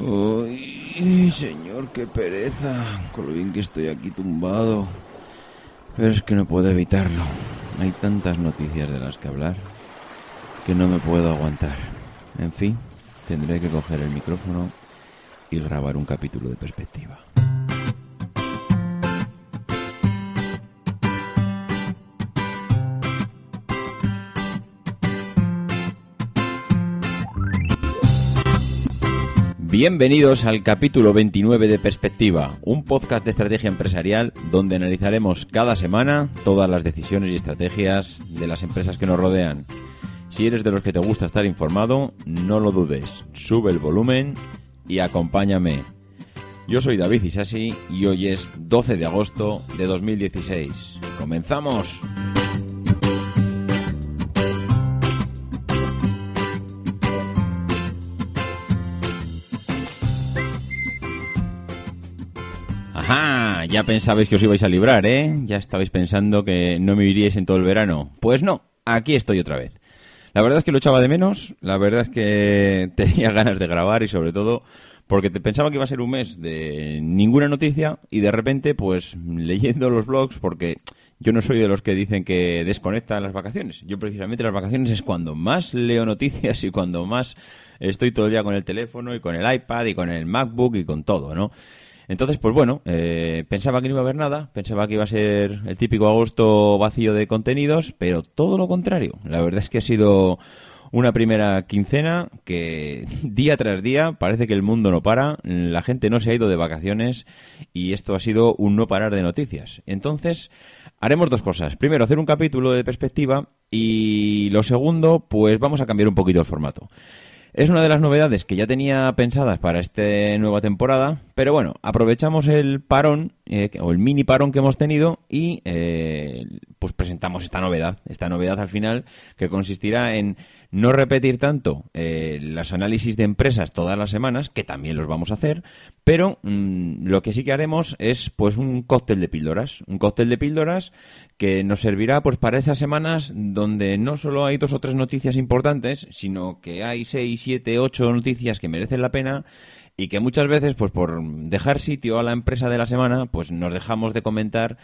Uy, señor, qué pereza. Con lo bien que estoy aquí tumbado. Pero es que no puedo evitarlo. Hay tantas noticias de las que hablar que no me puedo aguantar. En fin, tendré que coger el micrófono y grabar un capítulo de perspectiva. Bienvenidos al capítulo 29 de Perspectiva, un podcast de estrategia empresarial donde analizaremos cada semana todas las decisiones y estrategias de las empresas que nos rodean. Si eres de los que te gusta estar informado, no lo dudes, sube el volumen y acompáñame. Yo soy David Isasi y hoy es 12 de agosto de 2016. ¡Comenzamos! Ajá, ya pensabais que os ibais a librar, ¿eh? Ya estabais pensando que no me iríais en todo el verano. Pues no, aquí estoy otra vez. La verdad es que lo echaba de menos, la verdad es que tenía ganas de grabar y sobre todo porque te pensaba que iba a ser un mes de ninguna noticia y de repente pues leyendo los blogs porque yo no soy de los que dicen que desconectan las vacaciones. Yo precisamente las vacaciones es cuando más leo noticias y cuando más estoy todo el día con el teléfono y con el iPad y con el MacBook y con todo, ¿no? Entonces, pues bueno, eh, pensaba que no iba a haber nada, pensaba que iba a ser el típico agosto vacío de contenidos, pero todo lo contrario. La verdad es que ha sido una primera quincena que día tras día parece que el mundo no para, la gente no se ha ido de vacaciones y esto ha sido un no parar de noticias. Entonces, haremos dos cosas. Primero, hacer un capítulo de perspectiva y lo segundo, pues vamos a cambiar un poquito el formato. Es una de las novedades que ya tenía pensadas para esta nueva temporada, pero bueno, aprovechamos el parón eh, o el mini parón que hemos tenido y eh, pues presentamos esta novedad, esta novedad al final que consistirá en no repetir tanto eh, los análisis de empresas todas las semanas, que también los vamos a hacer, pero mm, lo que sí que haremos es pues un cóctel de píldoras, un cóctel de píldoras que nos servirá pues para esas semanas donde no solo hay dos o tres noticias importantes, sino que hay seis, siete, ocho noticias que merecen la pena y que muchas veces pues por dejar sitio a la empresa de la semana pues nos dejamos de comentar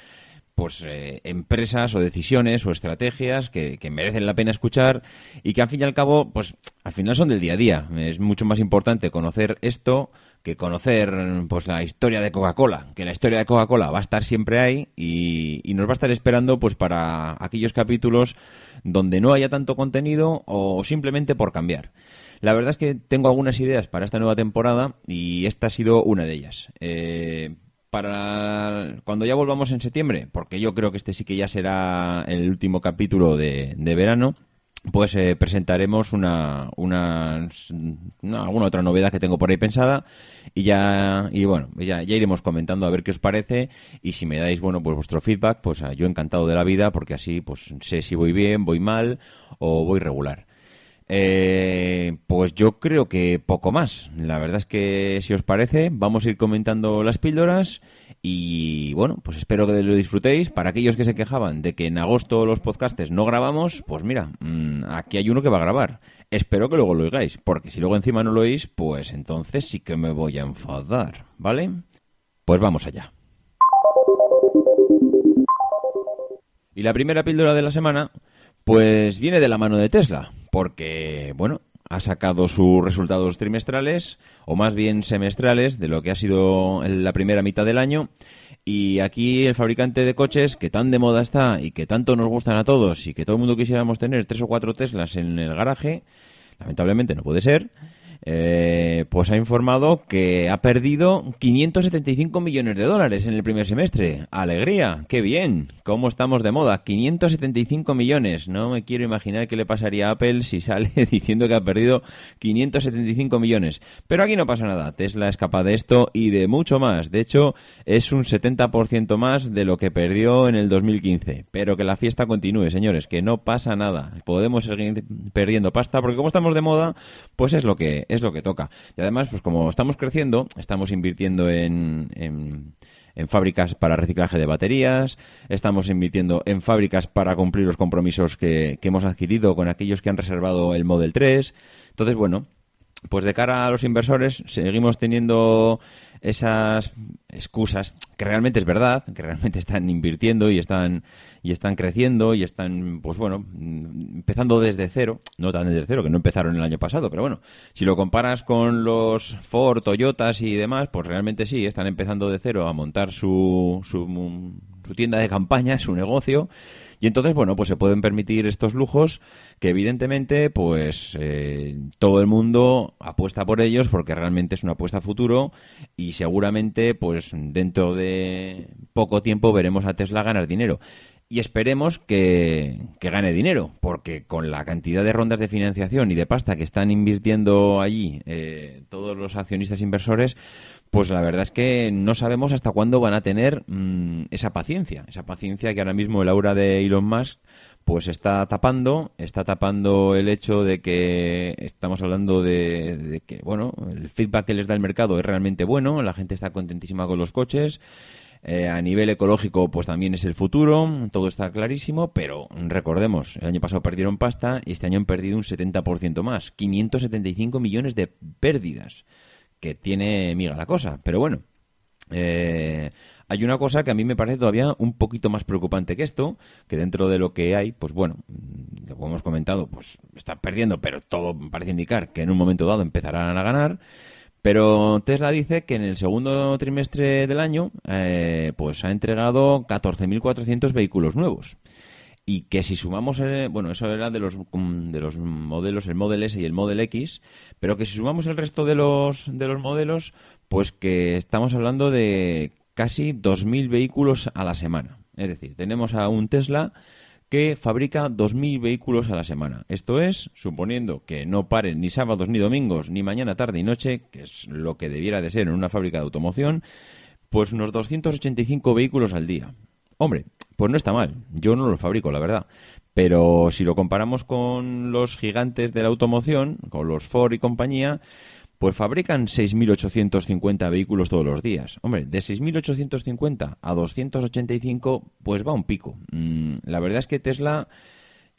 pues eh, empresas o decisiones o estrategias que, merecen la pena escuchar y que al fin y al cabo, pues al final son del día a día. Es mucho más importante conocer esto que conocer pues la historia de Coca-Cola, que la historia de Coca-Cola va a estar siempre ahí y, y, nos va a estar esperando pues para aquellos capítulos donde no haya tanto contenido o simplemente por cambiar. La verdad es que tengo algunas ideas para esta nueva temporada y esta ha sido una de ellas. Eh, para cuando ya volvamos en septiembre, porque yo creo que este sí que ya será el último capítulo de, verano, pues eh, presentaremos una, una, una, alguna otra novedad que tengo por ahí pensada y ya y bueno ya, ya iremos comentando a ver qué os parece y si me dais bueno pues vuestro feedback pues ah, yo encantado de la vida porque así pues sé si voy bien voy mal o voy regular eh, pues yo creo que poco más. La verdad es que si os parece, vamos a ir comentando las píldoras y bueno, pues espero que lo disfrutéis. Para aquellos que se quejaban de que en agosto los podcasts no grabamos, pues mira, mmm, aquí hay uno que va a grabar. Espero que luego lo oigáis, porque si luego encima no lo oís, pues entonces sí que me voy a enfadar, ¿vale? Pues vamos allá. Y la primera píldora de la semana, pues viene de la mano de Tesla, porque, bueno, ha sacado sus resultados trimestrales, o más bien semestrales, de lo que ha sido la primera mitad del año. Y aquí el fabricante de coches, que tan de moda está y que tanto nos gustan a todos y que todo el mundo quisiéramos tener tres o cuatro Teslas en el garaje, lamentablemente no puede ser. Eh, pues ha informado que ha perdido 575 millones de dólares en el primer semestre. ¡Alegría! ¡Qué bien! ¿Cómo estamos de moda? 575 millones. No me quiero imaginar qué le pasaría a Apple si sale diciendo que ha perdido 575 millones. Pero aquí no pasa nada. Tesla es capaz de esto y de mucho más. De hecho, es un 70% más de lo que perdió en el 2015. Pero que la fiesta continúe, señores, que no pasa nada. Podemos seguir perdiendo pasta porque como estamos de moda, pues es lo que es lo que toca. Y además, pues como estamos creciendo, estamos invirtiendo en, en, fábricas para reciclaje de baterías, estamos invirtiendo en fábricas para cumplir los compromisos que, que hemos adquirido con aquellos que han reservado el Model 3. Entonces, bueno, pues de cara a los inversores seguimos teniendo esas excusas que realmente es verdad, que realmente están invirtiendo y están y están creciendo y están, pues bueno, empezando desde cero, no tan desde cero, que no empezaron el año pasado, pero bueno, si lo comparas con los Ford, Toyotas y demás, pues realmente sí, están empezando de cero a montar su, su, su tienda de campaña, su negocio, y entonces, bueno, pues se pueden permitir estos lujos que evidentemente, pues eh, todo el mundo apuesta por ellos porque realmente es una apuesta a futuro y seguramente, pues dentro de poco tiempo veremos a Tesla ganar dinero. Y esperemos que, gane dinero, porque con la cantidad de rondas de financiación y de pasta que están invirtiendo allí eh, todos los accionistas inversores, pues la verdad es que no sabemos hasta cuándo van a tener mm, esa paciencia, esa paciencia que ahora mismo el aura de Elon Musk pues está tapando, está tapando el hecho de que estamos hablando de, que, bueno, el feedback que les da el mercado es realmente bueno, la gente está contentísima con los coches, eh, a nivel ecológico, pues también es el futuro, todo está clarísimo, pero recordemos, el año pasado perdieron pasta y este año han perdido un 70% más, 575 millones de pérdidas, que tiene miga la cosa, pero bueno. Eh, hay una cosa que a mí me parece todavía un poquito más preocupante que esto, que dentro de lo que hay, pues bueno, como hemos comentado, pues están perdiendo, pero todo parece indicar que en un momento dado empezarán a ganar. Pero Tesla dice que en el segundo trimestre del año eh, pues ha entregado 14.400 vehículos nuevos y que si sumamos, eh, bueno, eso era de los, mm, de los modelos, el Model S y el Model X, pero que si sumamos el resto de los, de los modelos, pues que estamos hablando de casi 2.000 vehículos a la semana. Es decir, tenemos a un Tesla que fabrica 2.000 vehículos a la semana. Esto es, suponiendo que no paren ni sábados ni domingos, ni mañana, tarde y noche, que es lo que debiera de ser en una fábrica de automoción, pues unos 285 vehículos al día. Hombre, pues no está mal. Yo no los fabrico, la verdad. Pero si lo comparamos con los gigantes de la automoción, con los Ford y compañía, pues fabrican 6.850 vehículos todos los días. Hombre, de 6.850 a 285, pues va un pico. Mm, la verdad es que Tesla,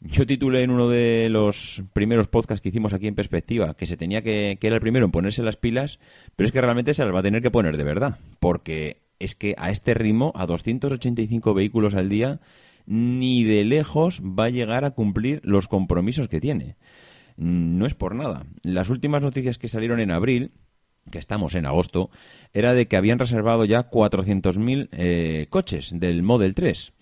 yo titulé en uno de los primeros podcasts que hicimos aquí en Perspectiva, que se tenía que, que era el primero en ponerse las pilas, pero es que realmente se las va a tener que poner de verdad, porque es que a este ritmo, a 285 vehículos al día, ni de lejos va a llegar a cumplir los compromisos que tiene. No es por nada. Las últimas noticias que salieron en abril, que estamos en agosto, era de que habían reservado ya 400.000 eh, coches del Model 3.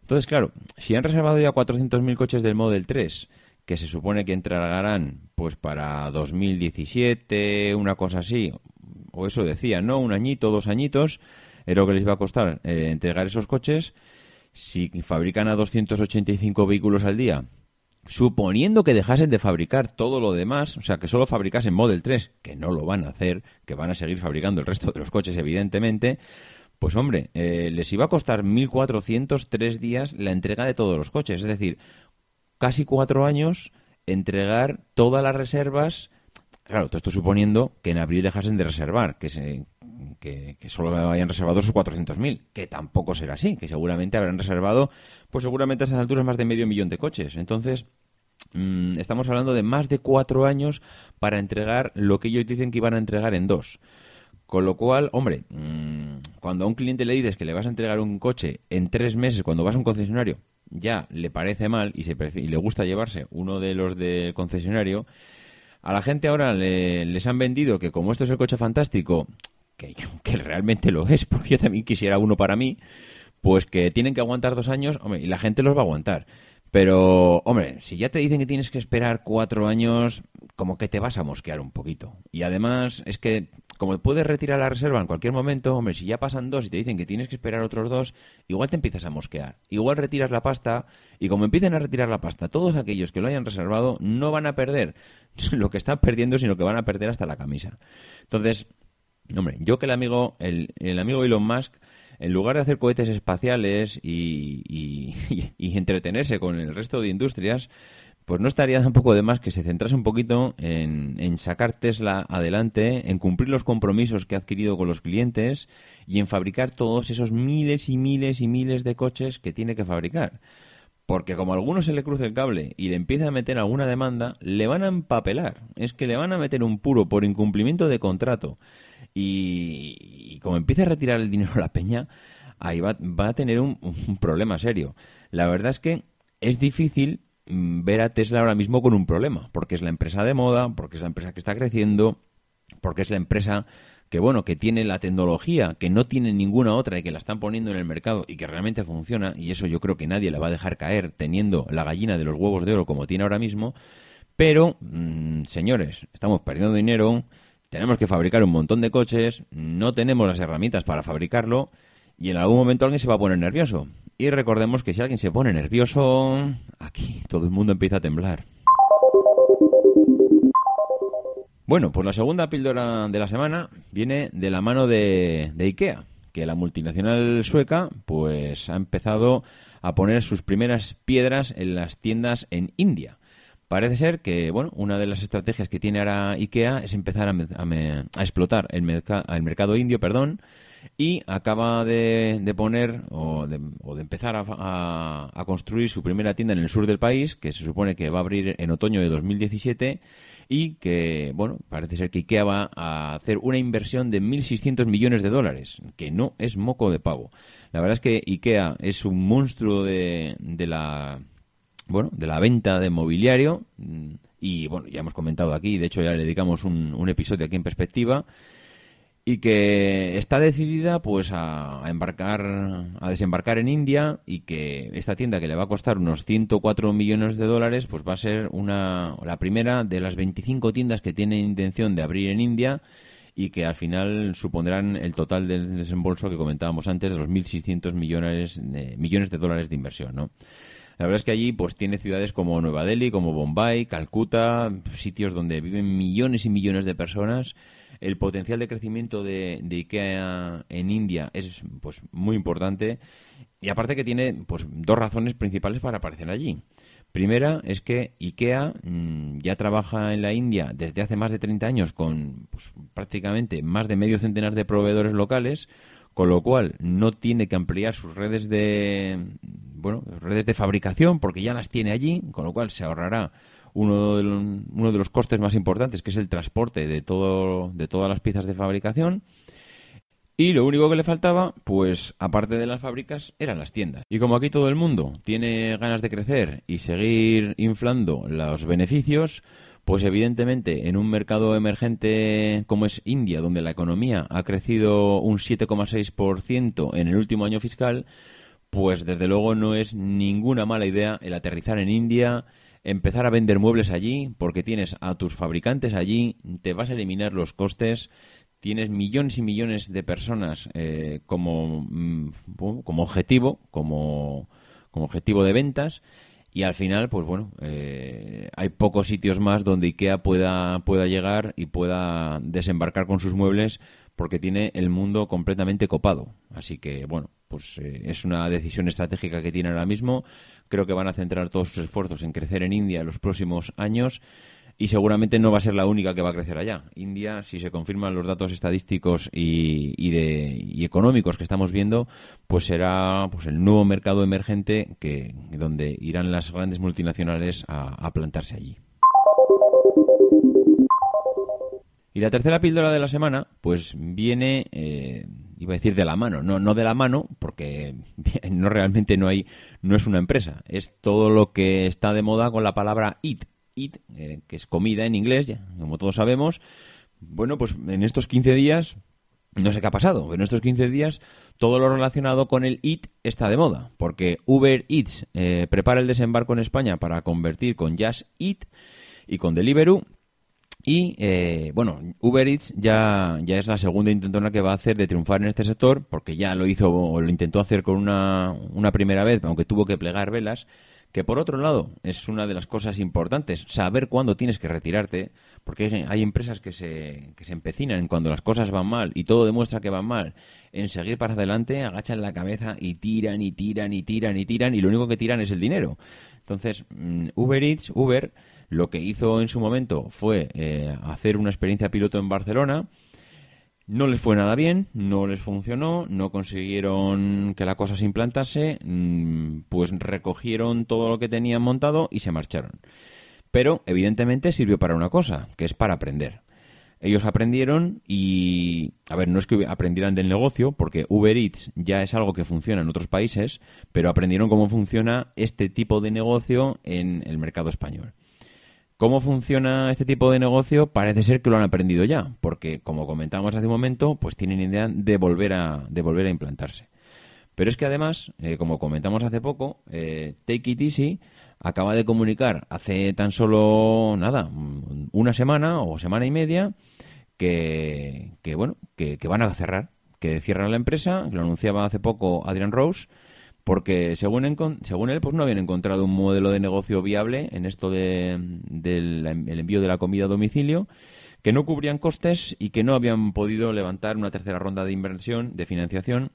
Entonces, claro, si han reservado ya 400.000 coches del Model 3, que se supone que entregarán pues para 2017, una cosa así, o eso decían, ¿no? Un añito, dos añitos, era lo que les iba a costar eh, entregar esos coches. Si fabrican a 285 vehículos al día suponiendo que dejasen de fabricar todo lo demás, o sea, que solo fabricasen Model 3, que no lo van a hacer, que van a seguir fabricando el resto de los coches, evidentemente, pues hombre, eh, les iba a costar 1.403 días la entrega de todos los coches, es decir, casi cuatro años entregar todas las reservas. Claro, todo esto suponiendo que en abril dejasen de reservar, que, se, que, solo hayan reservado esos 400.000, que tampoco será así, que seguramente habrán reservado, pues seguramente a esas alturas más de medio millón de coches. Entonces, mm, estamos hablando de más de cuatro años para entregar lo que ellos dicen que iban a entregar en dos. Con lo cual, hombre, mm, cuando a un cliente le dices que le vas a entregar un coche en tres meses cuando vas a un concesionario, ya le parece mal y, se y le gusta llevarse uno de los del concesionario, a la gente ahora les han vendido que como esto es el coche fantástico, que, realmente lo es, porque yo también quisiera uno para mí, pues que tienen que aguantar dos años, hombre, y la gente los va a aguantar. Pero, hombre, si ya te dicen que tienes que esperar cuatro años, como que te vas a mosquear un poquito. Y además, es que, como puedes retirar la reserva en cualquier momento, hombre, si ya pasan dos y te dicen que tienes que esperar otros dos, igual te empiezas a mosquear. Igual retiras la pasta, y como empiecen a retirar la pasta, todos aquellos que lo hayan reservado no van a perder lo que están perdiendo, sino que van a perder hasta la camisa. Entonces, hombre, yo que el amigo, el, el amigo Elon Musk en lugar de hacer cohetes espaciales y, entretenerse con el resto de industrias, pues no estaría tampoco de más que se centrase un poquito en, sacar Tesla adelante, en cumplir los compromisos que ha adquirido con los clientes y en fabricar todos esos miles y miles y miles de coches que tiene que fabricar. Porque como a alguno se le cruce el cable y le empieza a meter alguna demanda, le van a empapelar. Es que le van a meter un puro por incumplimiento de contrato. Y, como empiece a retirar el dinero a la peña, ahí va, a tener un, problema serio. La verdad es que es difícil mm, ver a Tesla ahora mismo con un problema, porque es la empresa de moda, porque es la empresa que está creciendo, porque es la empresa que bueno, que tiene la tecnología que no tiene ninguna otra y que la están poniendo en el mercado y que realmente funciona, y eso yo creo que nadie la va a dejar caer teniendo la gallina de los huevos de oro como tiene ahora mismo, pero, mm, señores, estamos perdiendo dinero, tenemos que fabricar un montón de coches, no tenemos las herramientas para fabricarlo y en algún momento alguien se va a poner nervioso. Y recordemos que si alguien se pone nervioso, aquí todo el mundo empieza a temblar. Bueno, pues la segunda píldora de la semana viene de la mano de, de IKEA, que la multinacional sueca pues ha empezado a poner sus primeras piedras en las tiendas en India. Parece ser que, bueno, una de las estrategias que tiene ahora IKEA es empezar a, explotar el, el, mercado indio, perdón, y acaba de, poner o de, empezar a, construir su primera tienda en el sur del país, que se supone que va a abrir en otoño de 2017 y que, bueno, parece ser que IKEA va a hacer una inversión de 1.600 millones de dólares, que no es moco de pavo. La verdad es que IKEA es un monstruo de la bueno, de la venta de mobiliario mm, y bueno, ya hemos comentado aquí, de hecho ya le dedicamos un, episodio aquí en perspectiva y que está decidida pues a, embarcar a desembarcar en India y que esta tienda que le va a costar unos 104 millones de dólares pues va a ser una la primera de las 25 tiendas que tienen intención de abrir en India y que al final supondrán el total del desembolso que comentábamos antes de los 1.600 millones de, millones de dólares de inversión, ¿no? La verdad es que allí pues tiene ciudades como Nueva Delhi, como Bombay, Calcuta, sitios donde viven millones y millones de personas. El potencial de crecimiento de, IKEA en India es pues muy importante y aparte que tiene pues dos razones principales para aparecer allí. Primera es que IKEA mm, ya trabaja en la India desde hace más de 30 años con pues, prácticamente más de medio centenar de proveedores locales, con lo cual no tiene que ampliar sus redes de bueno redes de fabricación porque ya las tiene allí, con lo cual se ahorrará uno de, los, uno de los costes más importantes que es el transporte de todo de todas las piezas de fabricación. Y lo único que le faltaba, pues aparte de las fábricas, eran las tiendas. Y como aquí todo el mundo tiene ganas de crecer y seguir inflando los beneficios, pues evidentemente en un mercado emergente como es India, donde la economía ha crecido un 7,6% en el último año fiscal, pues desde luego no es ninguna mala idea el aterrizar en India, empezar a vender muebles allí, porque tienes a tus fabricantes allí, te vas a eliminar los costes, tienes millones y millones de personas eh, como, mm, como objetivo, como, como objetivo de ventas y al final, pues bueno, eh, hay pocos sitios más donde IKEA pueda, pueda llegar y pueda desembarcar con sus muebles porque tiene el mundo completamente copado. Así que, bueno, pues eh, es una decisión estratégica que tiene ahora mismo. Creo que van a centrar todos sus esfuerzos en crecer en India en los próximos años y seguramente no va a ser la única que va a crecer allá. India, si se confirman los datos estadísticos y, de, económicos que estamos viendo, pues será pues el nuevo mercado emergente que donde irán las grandes multinacionales a, plantarse allí. Y la tercera píldora de la semana, pues viene, eh, iba a decir de la mano, no, no de la mano, porque no realmente no hay, no es una empresa, es todo lo que está de moda con la palabra eat, eat, eh, que es comida en inglés, como todos sabemos. Bueno, pues en estos 15 días, no sé qué ha pasado, en estos 15 días todo lo relacionado con el eat está de moda, porque Uber Eats eh, prepara el desembarco en España para convertir con Just Eat y con Deliveroo y eh, bueno, Uber Eats ya, ya es la segunda intentona que va a hacer de triunfar en este sector, porque ya lo hizo o lo intentó hacer con una, una primera vez, aunque tuvo que plegar velas. Que por otro lado es una de las cosas importantes, saber cuándo tienes que retirarte, porque hay empresas que se, que se empecinan cuando las cosas van mal y todo demuestra que van mal, en seguir para adelante, agachan la cabeza y tiran y tiran y tiran y tiran y lo único que tiran es el dinero. Entonces, mm, Uber Eats, Uber lo que hizo en su momento fue eh, hacer una experiencia piloto en Barcelona. No les fue nada bien, no les funcionó, no consiguieron que la cosa se implantase, mm, pues recogieron todo lo que tenían montado y se marcharon. Pero evidentemente sirvió para una cosa, que es para aprender. Ellos aprendieron y, a ver, no es que aprendieran del negocio, porque Uber Eats ya es algo que funciona en otros países, pero aprendieron cómo funciona este tipo de negocio en el mercado español. ¿Cómo funciona este tipo de negocio? Parece ser que lo han aprendido ya, porque como comentábamos hace un momento, pues tienen idea de volver a, de volver a implantarse. Pero es que además, eh, como comentamos hace poco, eh, Take It Easy acaba de comunicar hace tan solo nada, una semana o semana y media, que, bueno, que, que van a cerrar, que cierran la empresa, lo anunciaba hace poco Adrian Rose, porque según, según él pues no habían encontrado un modelo de negocio viable en esto del de, envío de la comida a domicilio que no cubrían costes y que no habían podido levantar una tercera ronda de inversión de financiación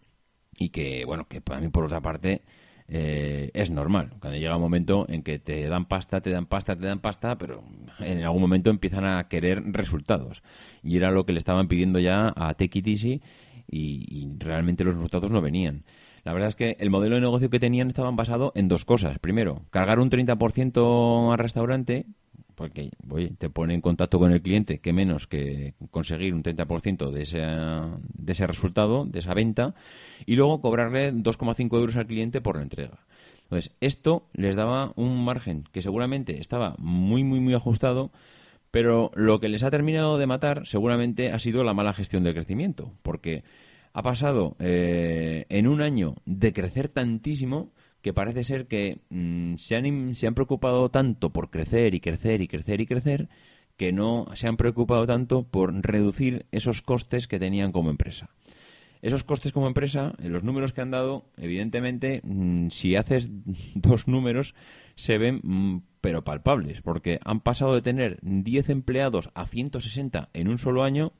y que bueno que para mí por otra parte eh, es normal. Cuando llega un momento en que te dan pasta te dan pasta te dan pasta pero en algún momento empiezan a querer resultados. Y era lo que le estaban pidiendo ya a Take It Easy y realmente los resultados no venían la verdad es que el modelo de negocio que tenían estaba basado en dos cosas. Primero, cargar un 30% al restaurante, porque te pone en contacto con el cliente, que menos que conseguir un 30% de ese, de ese resultado, de esa venta, y luego cobrarle 2,5 euros al cliente por la entrega. Entonces, esto les daba un margen que seguramente estaba muy, muy, muy ajustado, pero lo que les ha terminado de matar seguramente ha sido la mala gestión del crecimiento, porque ha pasado eh, en un año de crecer tantísimo que parece ser que mm, se, han, se han preocupado tanto por crecer y crecer y crecer y crecer que no se han preocupado tanto por reducir esos costes que tenían como empresa. Esos costes como empresa, en los números que han dado, evidentemente, mm, si haces dos números, se ven mm, pero palpables, porque han pasado de tener 10 empleados a 160 en un solo año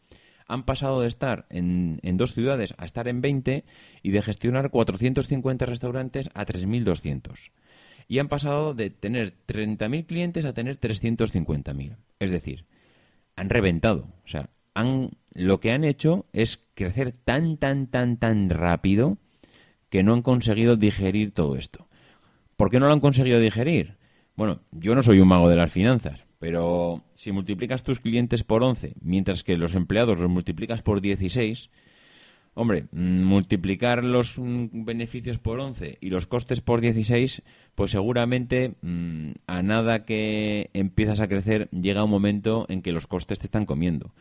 han pasado de estar en, dos ciudades a estar en 20 y de gestionar 450 restaurantes a 3.200. Y han pasado de tener 30.000 clientes a tener 350.000. Es decir, han reventado. O sea, han, lo que han hecho es crecer tan, tan, tan, tan rápido que no han conseguido digerir todo esto. ¿Por qué no lo han conseguido digerir? Bueno, yo no soy un mago de las finanzas, pero si multiplicas tus clientes por 11, mientras que los empleados los multiplicas por 16, hombre, mm, multiplicar los mm, beneficios por 11 y los costes por 16, pues seguramente mm, a nada que empiezas a crecer llega un momento en que los costes te están comiendo.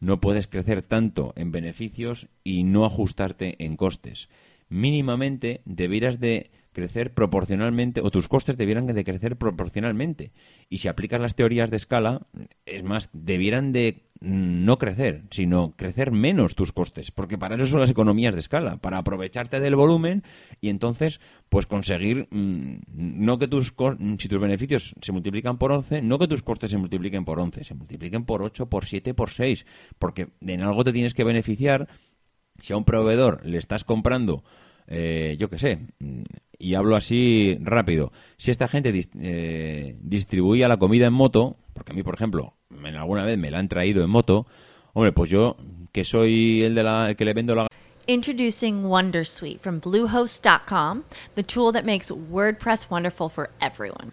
No puedes crecer tanto en beneficios y no ajustarte en costes. Mínimamente deberás de crecer proporcionalmente, o tus costes debieran de crecer proporcionalmente. Y si aplicas las teorías de escala, es más, debieran de no crecer, sino crecer menos tus costes, porque para eso son las economías de escala, para aprovecharte del volumen y entonces pues conseguir mm, no que tus si tus beneficios se multiplican por 11, no que tus costes se multipliquen por 11, se multipliquen por 8, por 7, por 6, porque en algo te tienes que beneficiar si a un proveedor le estás comprando eh, yo qué sé, y hablo así rápido, si esta gente eh, distribuía la comida en moto, porque a mí, por ejemplo, alguna vez me la han traído en moto, hombre, pues yo, que soy el, de la, que le vendo la... Introducing Wondersuite from Bluehost.com, the tool that makes WordPress wonderful for everyone.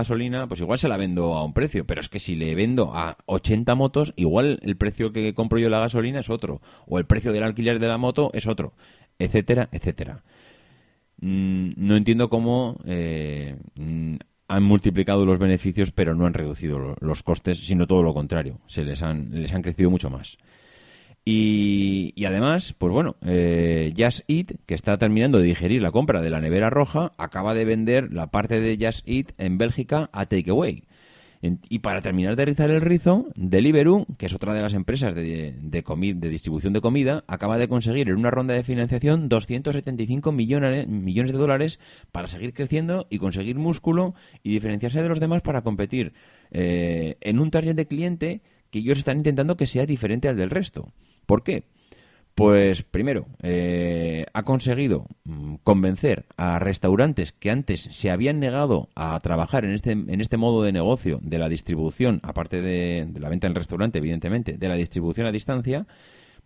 Gasolina, pues igual se la vendo a un precio, pero es que si le vendo a 80 motos, igual el precio que compro yo la gasolina es otro, o el precio del alquiler de la moto es otro, etcétera, etcétera. Mm, no entiendo cómo eh, han multiplicado los beneficios, pero no han reducido lo- los costes, sino todo lo contrario, se les han, les han crecido mucho más. Y, además, pues bueno, eh, Just Eat, que está terminando de digerir la compra de la nevera roja, acaba de vender la parte de Just Eat en Bélgica a Takeaway. Y para terminar de rizar el rizo, Deliveroo, que es otra de las empresas de, de distribución de comida, acaba de conseguir en una ronda de financiación 275 millones, millones de dólares para seguir creciendo y conseguir músculo y diferenciarse de los demás para competir eh, en un target de cliente que ellos están intentando que sea diferente al del resto. ¿Por qué? Pues primero, eh, ha conseguido mm, convencer a restaurantes que antes se habían negado a trabajar en este, en este modo de negocio de la distribución, aparte de, la venta en el restaurante, evidentemente, de la distribución a distancia,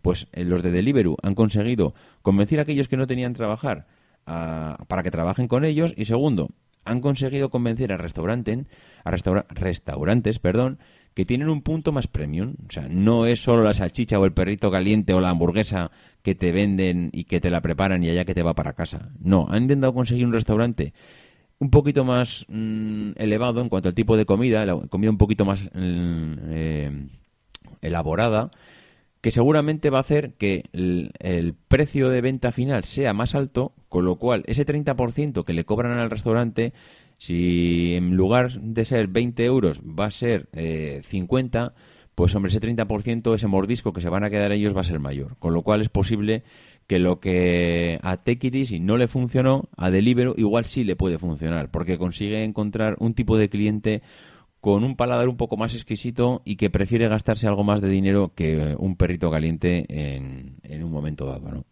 pues eh, los de Deliveroo han conseguido convencer a aquellos que no tenían trabajar para que trabajen con ellos y segundo, han conseguido convencer a, restaurantes a restaura- restaurantes perdón, que tienen un punto más premium. O sea, no es solo la salchicha o el perrito caliente o la hamburguesa que te venden y que te la preparan y allá que te va para casa. No, han intentado conseguir un restaurante un poquito más mm, elevado en cuanto al tipo de comida, la comida un poquito más mm, eh, elaborada, que seguramente va a hacer que el, el precio de venta final sea más alto, con lo cual ese 30% que le cobran al restaurante, si en lugar de ser 20 euros va a ser eh, 50, pues hombre, ese 30%, ese mordisco que se van a quedar ellos va a ser mayor. Con lo cual es posible que lo que a Take It Easy no le funcionó, a Deliveroo igual sí le puede funcionar, porque consigue encontrar un tipo de cliente con un paladar un poco más exquisito y que prefiere gastarse algo más de dinero que un perrito caliente en, en un momento dado, ¿no?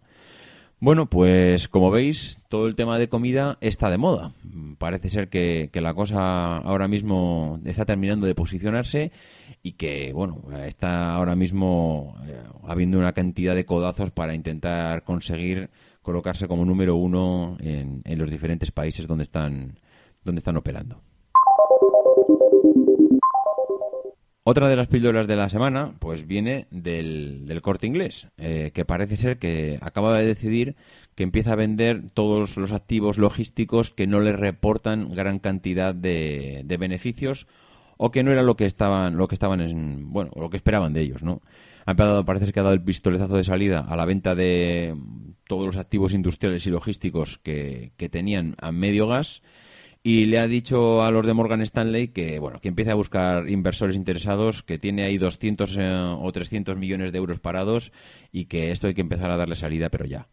Bueno, pues como veis, todo el tema de comida está de moda. Parece ser que, que la cosa ahora mismo está terminando de posicionarse y que, bueno, está ahora mismo eh, habiendo una cantidad de codazos para intentar conseguir colocarse como número uno en, en los diferentes países donde están, donde están operando. Otra de las píldoras de la semana, pues viene del, del corte inglés, eh, que parece ser que acaba de decidir que empieza a vender todos los activos logísticos que no le reportan gran cantidad de, de beneficios o que no era lo que estaban, lo que estaban en, bueno, lo que esperaban de ellos, ¿no? Ha empezado, parece que ha dado el pistoletazo de salida a la venta de todos los activos industriales y logísticos que tenían a medio gas y le ha dicho a los de Morgan Stanley que bueno que empiece a buscar inversores interesados que tiene ahí 200 eh, o 300 millones de euros parados y que esto hay que empezar a darle salida pero ya.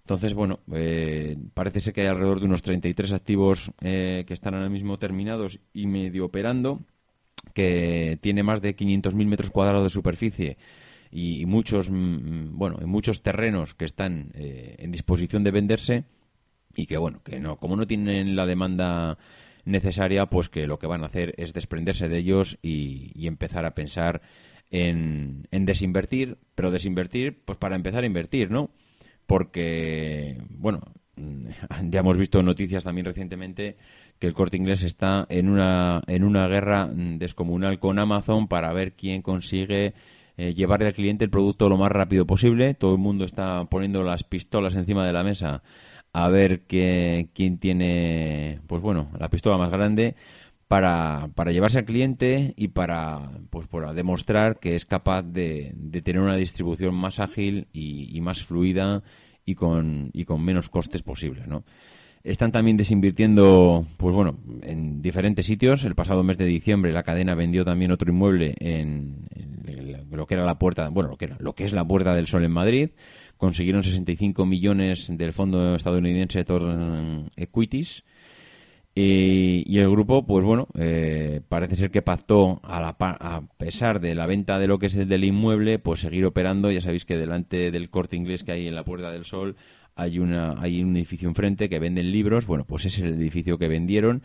Entonces bueno eh, parece ser que hay alrededor de unos 33 activos eh, que están ahora mismo terminados y medio operando que tiene más de 500.000 metros cuadrados de superficie y, muchos mm, bueno muchos terrenos que están en disposición de venderse y que bueno, que no, como no tienen la demanda necesaria, pues que lo que van a hacer es desprenderse de ellos y, empezar a pensar en, en, desinvertir, pero desinvertir, pues para empezar a invertir, ¿no? Porque, bueno, ya hemos visto noticias también recientemente que el corte inglés está en una, en una guerra descomunal con Amazon para ver quién consigue eh, llevarle al cliente el producto lo más rápido posible. Todo el mundo está poniendo las pistolas encima de la mesa a ver quién tiene, pues bueno, la pistola más grande para, para llevarse al cliente y para, pues para demostrar que es capaz de, de tener una distribución más ágil y, más fluida y con, y con menos costes posibles, ¿no? Están también desinvirtiendo, pues bueno, en diferentes sitios. El pasado mes de diciembre la cadena vendió también otro inmueble en, en lo que era la puerta, bueno, lo que era, lo que es la Puerta del Sol en Madrid consiguieron 65 millones del fondo estadounidense Torn Equities. Y, el grupo, pues bueno, eh, parece ser que pactó, a, la, a pesar de la venta de lo que es el del inmueble, pues seguir operando. Ya sabéis que delante del corte inglés que hay en la Puerta del Sol hay, una, hay un edificio enfrente que venden libros. Bueno, pues ese es el edificio que vendieron.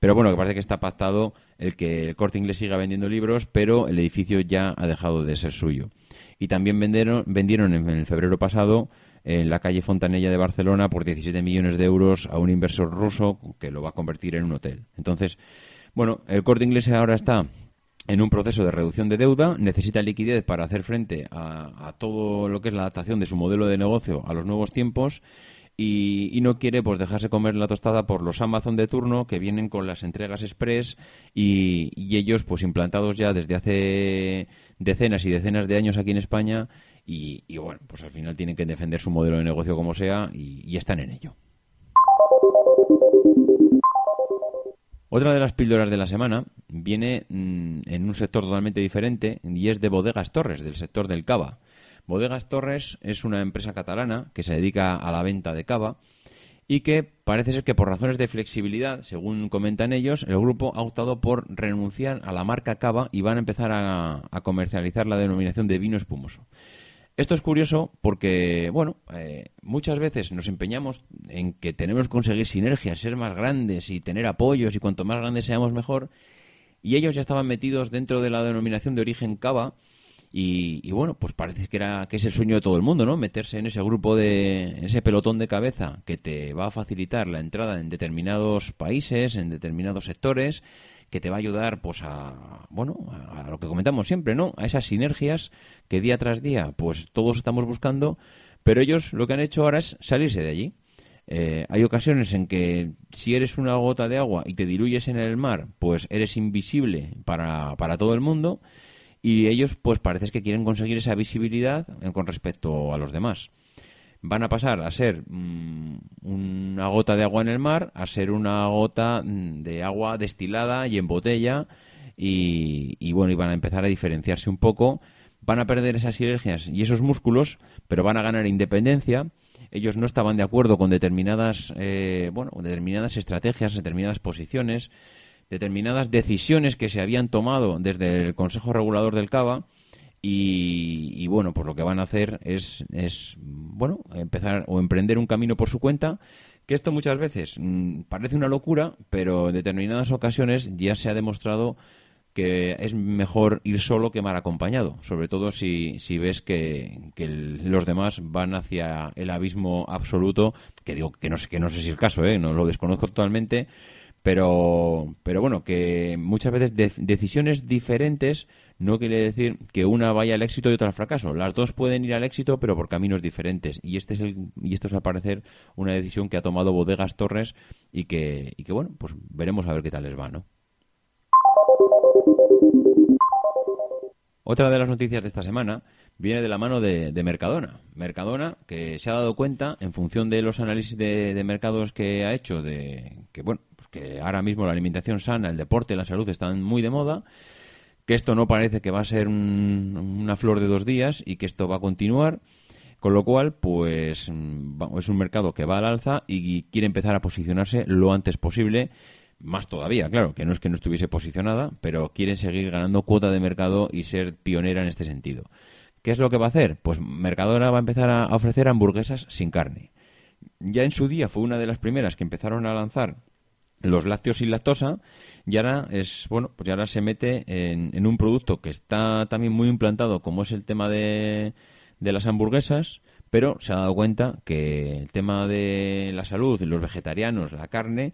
Pero bueno, que parece que está pactado el que el corte inglés siga vendiendo libros, pero el edificio ya ha dejado de ser suyo y también vendieron, vendieron en, febrero pasado en la calle Fontanella de Barcelona por 17 millones de euros a un inversor ruso que lo va a convertir en un hotel. Entonces, bueno, el corte inglés ahora está en un proceso de reducción de deuda, necesita liquidez para hacer frente a, todo lo que es la adaptación de su modelo de negocio a los nuevos tiempos y, no quiere pues dejarse comer la tostada por los Amazon de turno que vienen con las entregas express y ellos pues implantados ya desde hace decenas y decenas de años aquí en España y, bueno, pues al final tienen que defender su modelo de negocio como sea y, están en ello. Otra de las píldoras de la semana viene mm, en un sector totalmente diferente y es de Bodegas Torres, del sector del cava. Bodegas Torres es una empresa catalana que se dedica a la venta de cava y que parece ser que por razones de flexibilidad, según comentan ellos, el grupo ha optado por renunciar a la marca Cava y van a empezar a, comercializar la denominación de vino espumoso. Esto es curioso porque, bueno, eh, muchas veces nos empeñamos en que tenemos que conseguir sinergias, ser más grandes y tener apoyos y cuanto más grandes seamos mejor. Y ellos ya estaban metidos dentro de la denominación de origen Cava y, bueno, pues parece que era que es el sueño de todo el mundo, ¿no? Meterse en ese grupo de en ese pelotón de cabeza que te va a facilitar la entrada en determinados países, en determinados sectores, que te va a ayudar pues a bueno, a lo que comentamos siempre, ¿no? A esas sinergias que día tras día pues todos estamos buscando, pero ellos lo que han hecho ahora es salirse de allí. Eh, hay ocasiones en que si eres una gota de agua y te diluyes en el mar, pues eres invisible para, para todo el mundo y ellos pues parece que quieren conseguir esa visibilidad con respecto a los demás. Van a pasar a ser mm, una gota de agua en el mar a ser una gota mm, de agua destilada y en botella y, y bueno, y van a empezar a diferenciarse un poco. Van a perder esas sinergias y esos músculos, pero van a ganar independencia ellos no estaban de acuerdo con determinadas eh, bueno determinadas estrategias determinadas posiciones determinadas decisiones que se habían tomado desde el Consejo Regulador del Cava y, bueno, pues lo que van a hacer es, es, bueno, empezar o emprender un camino por su cuenta, que esto muchas veces mm, parece una locura, pero en determinadas ocasiones ya se ha demostrado que es mejor ir solo que mal acompañado, sobre todo si, si ves que, los demás van hacia el abismo absoluto, que digo que no sé, que no sé si es el caso, ¿eh? no lo desconozco totalmente, pero, pero bueno, que muchas veces decisiones diferentes no quiere decir que una vaya al éxito y otra al fracaso. Las dos pueden ir al éxito, pero por caminos diferentes. Y este es el, y esto es al parecer una decisión que ha tomado Bodegas Torres y que, y que bueno, pues veremos a ver qué tal les va, ¿no? Otra de las noticias de esta semana viene de la mano de, Mercadona. Mercadona, que se ha dado cuenta, en función de los análisis de, de mercados que ha hecho, de que bueno, que ahora mismo la alimentación sana, el deporte, la salud están muy de moda, que esto no parece que va a ser una flor de dos días y que esto va a continuar. Con lo cual, pues es un mercado que va al alza y quiere empezar a posicionarse lo antes posible. Más todavía, claro, que no es que no estuviese posicionada, pero quieren seguir ganando cuota de mercado y ser pionera en este sentido. ¿Qué es lo que va a hacer? Pues Mercadona va a empezar a ofrecer hamburguesas sin carne. Ya en su día fue una de las primeras que empezaron a lanzar los lácteos sin lactosa y ahora es bueno pues ahora se mete en, en, un producto que está también muy implantado como es el tema de, de las hamburguesas pero se ha dado cuenta que el tema de la salud los vegetarianos la carne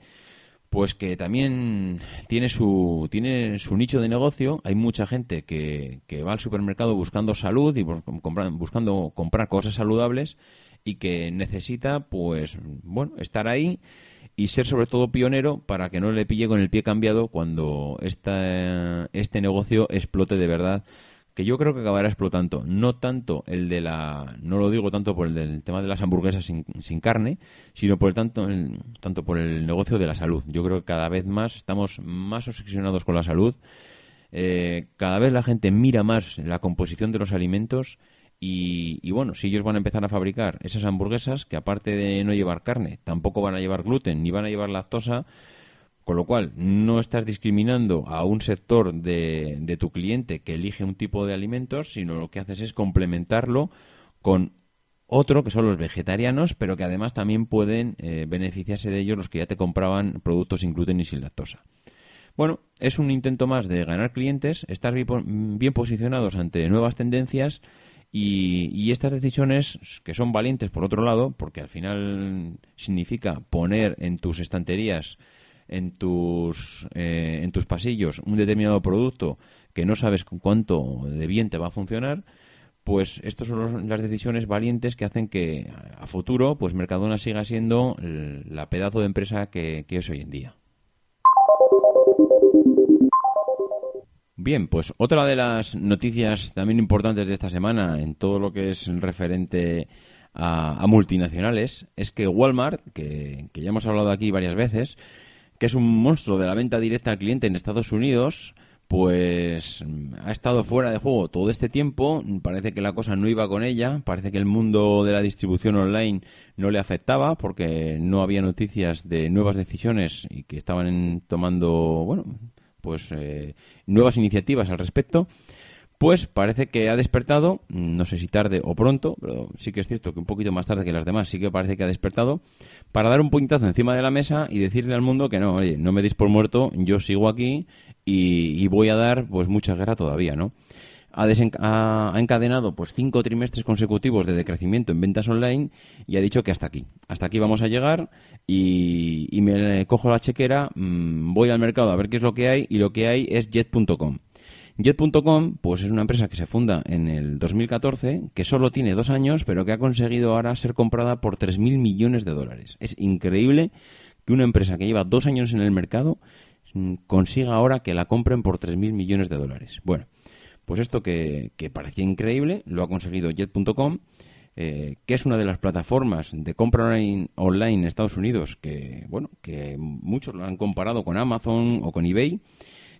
pues que también tiene su, tiene su nicho de negocio. Hay mucha gente que, que va al supermercado buscando salud y buscando comprar cosas saludables y que necesita, pues, bueno, estar ahí y ser sobre todo pionero para que no le pille con el pie cambiado cuando esta, este negocio explote de verdad que yo creo que acabará explotando. No tanto el de la. No lo digo tanto por el del tema de las hamburguesas sin, carne, sino por el tanto, tanto por el negocio de la salud. Yo creo que cada vez más estamos más obsesionados con la salud. Eh, cada vez la gente mira más la composición de los alimentos. Y, bueno, si ellos van a empezar a fabricar esas hamburguesas, que aparte de no llevar carne, tampoco van a llevar gluten ni van a llevar lactosa, con lo cual, no estás discriminando a un sector de, de, tu cliente que elige un tipo de alimentos, sino lo que haces es complementarlo con otro que son los vegetarianos, pero que además también pueden eh, beneficiarse de ellos los que ya te compraban productos sin gluten y sin lactosa. Bueno, es un intento más de ganar clientes, estar bien posicionados ante nuevas tendencias y, estas decisiones que son valientes por otro lado, porque al final significa poner en tus estanterías en tus, eh, en tus pasillos un determinado producto que no sabes cuánto de bien te va a funcionar, pues estas son las decisiones valientes que hacen que a futuro pues Mercadona siga siendo la pedazo de empresa que es hoy en día. Bien, pues otra de las noticias también importantes de esta semana en todo lo que es referente a, multinacionales es que Walmart, que, que, ya hemos hablado aquí varias veces, que es un monstruo de la venta directa al cliente en Estados Unidos, pues ha estado fuera de juego todo este tiempo, parece que la cosa no iba con ella, parece que el mundo de la distribución online no le afectaba porque no había noticias de nuevas decisiones y que estaban tomando, bueno, pues eh, nuevas iniciativas al respecto. Pues parece que ha despertado, no sé si tarde o pronto, pero sí que es cierto que un poquito más tarde que las demás, sí que parece que ha despertado, para dar un puñetazo encima de la mesa y decirle al mundo que no, oye, no me deis por muerto, yo sigo aquí y, voy a dar pues mucha guerra todavía, ¿no? Ha, encadenado pues cinco trimestres consecutivos de decrecimiento en ventas online y ha dicho que hasta aquí, hasta aquí vamos a llegar y, me cojo la chequera, mm, voy al mercado a ver qué es lo que hay y lo que hay es jet.com. Jet.com, pues es una empresa que se funda en el 2014, que solo tiene dos años, pero que ha conseguido ahora ser comprada por 3.000 millones de dólares. Es increíble que una empresa que lleva dos años en el mercado mm, consiga ahora que la compren por 3.000 millones de dólares. Bueno, pues esto que, parecía increíble lo ha conseguido Jet.com, eh, que es una de las plataformas de compra online, en Estados Unidos que, bueno, que muchos lo han comparado con Amazon o con eBay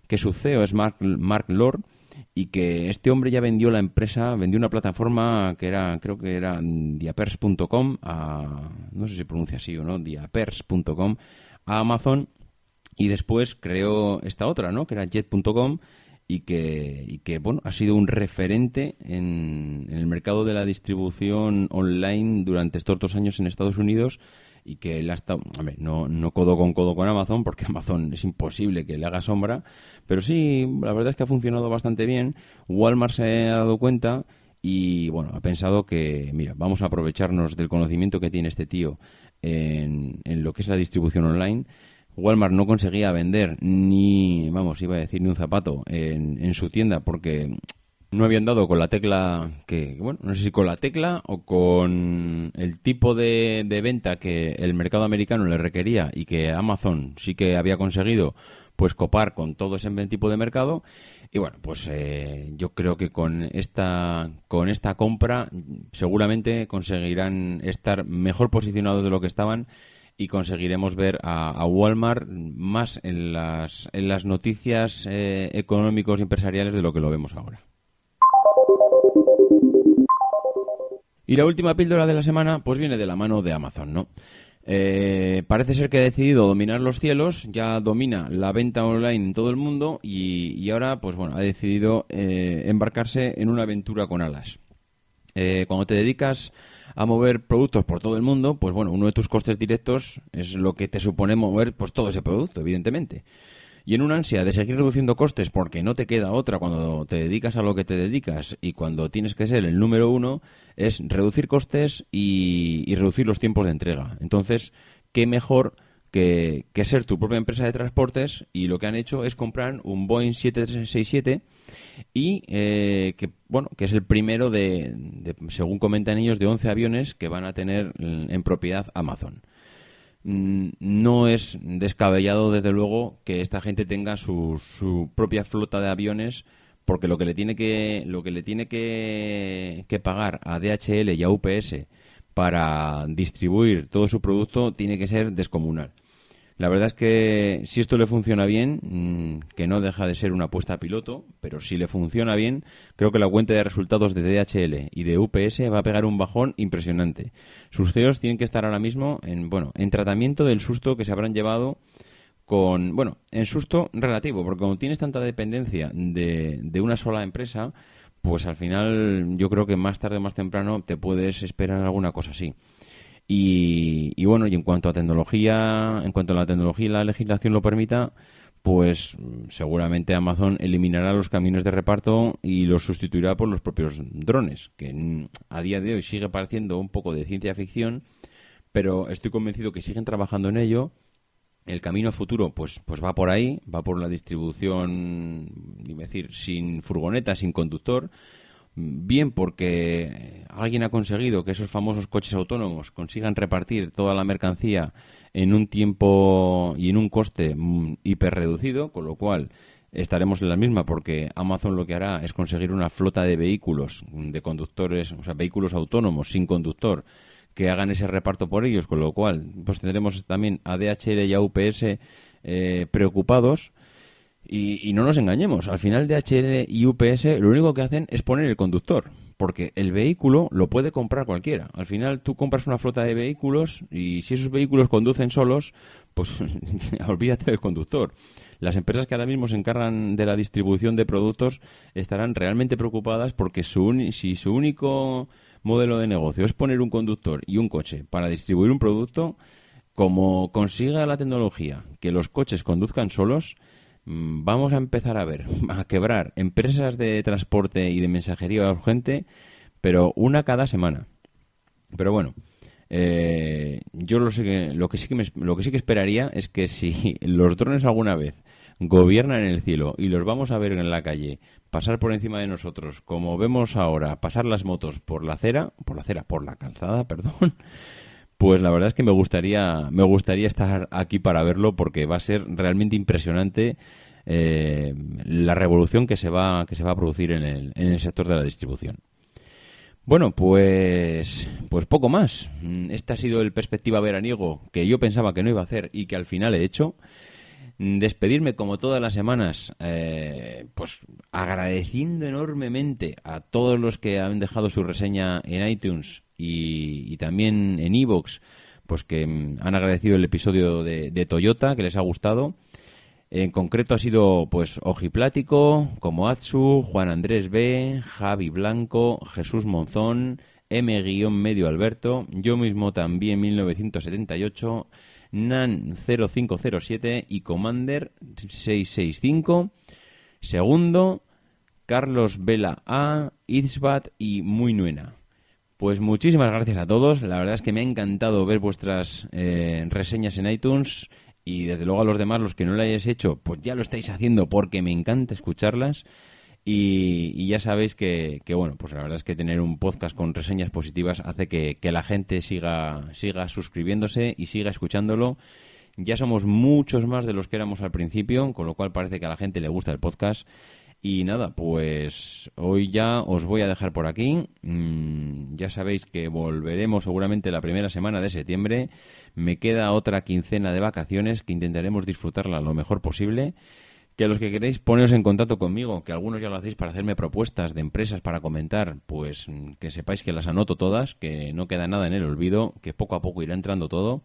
que su CEO es Mark, Mark Lord y que este hombre ya vendió la empresa, vendió una plataforma que era, creo que era diapers.com, a, no sé si pronuncia así o no, diapers.com, a Amazon y después creó esta otra, ¿no? Que era jet.com y que, y que, bueno, ha sido un referente en, en, el mercado de la distribución online durante estos dos años en Estados Unidos y que él ha estado, no, no codo con codo con Amazon, porque Amazon es imposible que le haga sombra, pero sí, la verdad es que ha funcionado bastante bien. Walmart se ha dado cuenta y, bueno, ha pensado que, mira, vamos a aprovecharnos del conocimiento que tiene este tío en, en lo que es la distribución online. Walmart no conseguía vender ni, vamos, iba a decir ni un zapato en, en su tienda porque no habían dado con la tecla que, bueno, no sé si con la tecla o con el tipo de, de, venta que el mercado americano le requería y que Amazon sí que había conseguido pues copar con todo ese tipo de mercado. Y bueno pues eh, yo creo que con esta con esta compra seguramente conseguirán estar mejor posicionados de lo que estaban y conseguiremos ver a, Walmart más en las, en las noticias eh, económicos y empresariales de lo que lo vemos ahora. Y la última píldora de la semana, pues viene de la mano de Amazon, ¿no? Eh, parece ser que ha decidido dominar los cielos, ya domina la venta online en todo el mundo y, ahora, pues bueno, ha decidido eh, embarcarse en una aventura con alas. Eh, cuando te dedicas a mover productos por todo el mundo, pues bueno, uno de tus costes directos es lo que te supone mover pues todo ese producto, evidentemente. Y en una ansia de seguir reduciendo costes porque no te queda otra cuando te dedicas a lo que te dedicas y cuando tienes que ser el número uno, es reducir costes y, reducir los tiempos de entrega. Entonces, ¿qué mejor que, ser tu propia empresa de transportes? Y lo que han hecho es comprar un Boeing 767 y eh, que bueno que es el primero de, según comentan ellos de 11 aviones que van a tener en propiedad Amazon Mm, no es descabellado, desde luego, que esta gente tenga su, su, propia flota de aviones, porque lo que le tiene que, lo que, le tiene que, que pagar a DHL y a UPS para distribuir todo su producto tiene que ser descomunal. La verdad es que si esto le funciona bien, mm, que no deja de ser una apuesta piloto, pero si le funciona bien, creo que la cuenta de resultados de DHL y de UPS va a pegar un bajón impresionante. Sus CEOs tienen que estar ahora mismo en, bueno, en tratamiento del susto que se habrán llevado con, bueno, en susto relativo, porque como tienes tanta dependencia de, de una sola empresa, pues al final yo creo que más tarde o más temprano te puedes esperar alguna cosa así. Y, bueno, y en cuanto a tecnología, en cuanto a la tecnología y la legislación lo permita, pues seguramente Amazon eliminará los caminos de reparto y los sustituirá por los propios drones, que a día de hoy sigue pareciendo un poco de ciencia ficción, pero estoy convencido que siguen trabajando en ello. El camino futuro, pues, pues va por ahí, va por la distribución, decir, sin furgoneta, sin conductor, bien porque alguien ha conseguido que esos famosos coches autónomos consigan repartir toda la mercancía en un tiempo y en un coste mm, hiper reducido, con lo cual estaremos en la misma porque Amazon lo que hará es conseguir una flota de vehículos, de conductores, o sea, vehículos autónomos sin conductor que hagan ese reparto por ellos, con lo cual pues tendremos también a DHL y a UPS eh, preocupados y, no nos engañemos, al final DHL y UPS lo único que hacen es poner el conductor, porque el vehículo lo puede comprar cualquiera. Al final tú compras una flota de vehículos y si esos vehículos conducen solos, pues olvídate del conductor. Las empresas que ahora mismo se encargan de la distribución de productos estarán realmente preocupadas porque su, si su único modelo de negocio es poner un conductor y un coche para distribuir un producto, como consiga la tecnología que los coches conduzcan solos, vamos a empezar a ver, a quebrar empresas de transporte y de mensajería urgente, pero una cada semana. Pero bueno, eh, yo lo, sé lo, que sí que lo que sí que esperaría es que si los drones alguna vez gobiernan en el cielo y los vamos a ver en la calle pasar por encima de nosotros, como vemos ahora, pasar las motos por la acera, por la acera, por la calzada, perdón, pues la verdad es que me gustaría, me gustaría estar aquí para verlo porque va a ser realmente impresionante eh, la revolución que se va, que se va a producir en el, en el sector de la distribución. Bueno, pues, pues poco más. Este ha sido el perspectiva veraniego que yo pensaba que no iba a hacer y que al final he hecho. Despedirme como todas las semanas, eh, pues agradeciendo enormemente a todos los que han dejado su reseña en iTunes y, también en Evox, pues que mm, han agradecido el episodio de, Toyota, que les ha gustado. En concreto ha sido pues Ojiplático, como Atsu, Juan Andrés B, Javi Blanco, Jesús Monzón, M-Medio Alberto, yo mismo también 1978, NAN 0507 y Commander 665. Segundo, Carlos Vela A, Itzbat y Muy Nuena. Pues muchísimas gracias a todos. La verdad es que me ha encantado ver vuestras eh, reseñas en iTunes y desde luego a los demás, los que no lo hayáis hecho, pues ya lo estáis haciendo porque me encanta escucharlas. Y, ya sabéis que, bueno, pues la verdad es que tener un podcast con reseñas positivas hace que, la gente siga, siga suscribiéndose y siga escuchándolo. Ya somos muchos más de los que éramos al principio, con lo cual parece que a la gente le gusta el podcast. Y nada, pues hoy ya os voy a dejar por aquí. Mm, ya sabéis que volveremos seguramente la primera semana de septiembre. Me queda otra quincena de vacaciones que intentaremos disfrutarla lo mejor posible. Que los que queréis poneros en contacto conmigo, que algunos ya lo hacéis para hacerme propuestas de empresas para comentar, pues mm, que sepáis que las anoto todas, que no queda nada en el olvido, que poco a poco irá entrando todo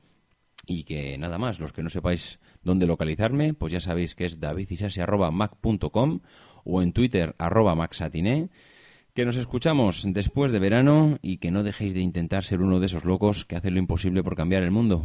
y que nada más, los que no sepáis dónde localizarme, pues ya sabéis que es davidisasi.mac.com o en Twitter arroba maxatiné. Que nos escuchamos después de verano y que no dejéis de intentar ser uno de esos locos que hacen lo imposible por cambiar el mundo.